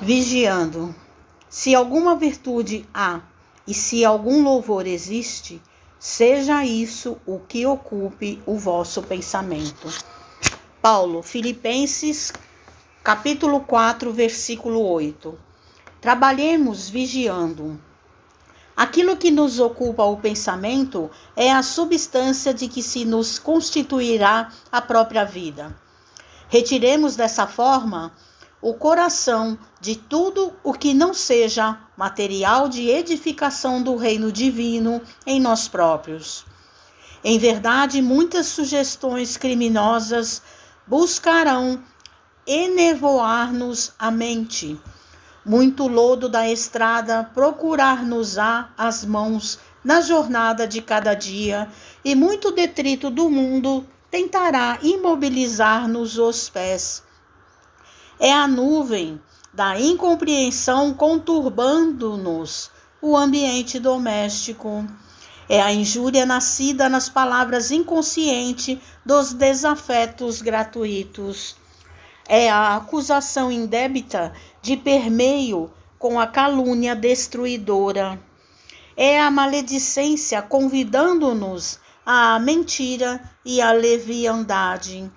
vigiando. Se alguma virtude há e se algum louvor existe, seja isso o que ocupe o vosso pensamento. Paulo, Filipenses, capítulo 4, versículo 8. Trabalhemos vigiando. Aquilo que nos ocupa o pensamento é a substância de que se nos constituirá a própria vida. Retiremos dessa forma o coração de tudo o que não seja material de edificação do reino divino em nós próprios. Em verdade, muitas sugestões criminosas buscarão enevoar-nos a mente. Muito lodo da estrada procurar-nos-á as mãos na jornada de cada dia, e muito detrito do mundo tentará imobilizar-nos os pés é a nuvem da incompreensão conturbando-nos o ambiente doméstico. É a injúria nascida nas palavras inconscientes dos desafetos gratuitos. É a acusação indébita de permeio com a calúnia destruidora. É a maledicência convidando-nos à mentira e à leviandade.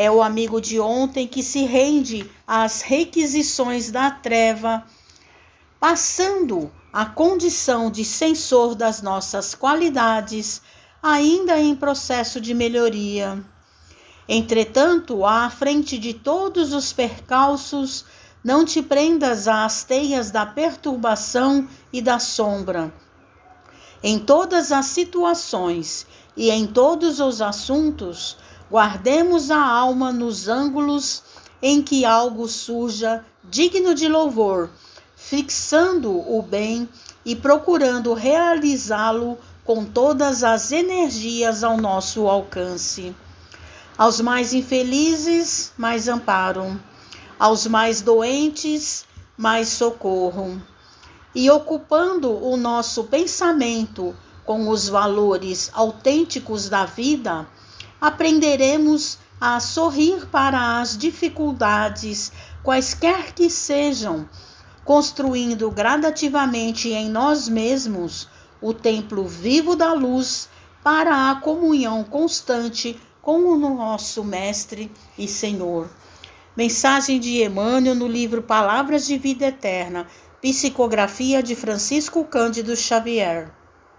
É o amigo de ontem que se rende às requisições da treva, passando a condição de censor das nossas qualidades, ainda em processo de melhoria. Entretanto, à frente de todos os percalços, não te prendas às teias da perturbação e da sombra. Em todas as situações e em todos os assuntos, Guardemos a alma nos ângulos em que algo surja digno de louvor, fixando o bem e procurando realizá-lo com todas as energias ao nosso alcance. Aos mais infelizes, mais amparo. Aos mais doentes, mais socorro. E ocupando o nosso pensamento com os valores autênticos da vida, aprenderemos a sorrir para as dificuldades, quaisquer que sejam, construindo gradativamente em nós mesmos o templo vivo da luz para a comunhão constante com o nosso Mestre e Senhor. Mensagem de Emmanuel no livro Palavras de Vida Eterna, psicografia de Francisco Cândido Xavier.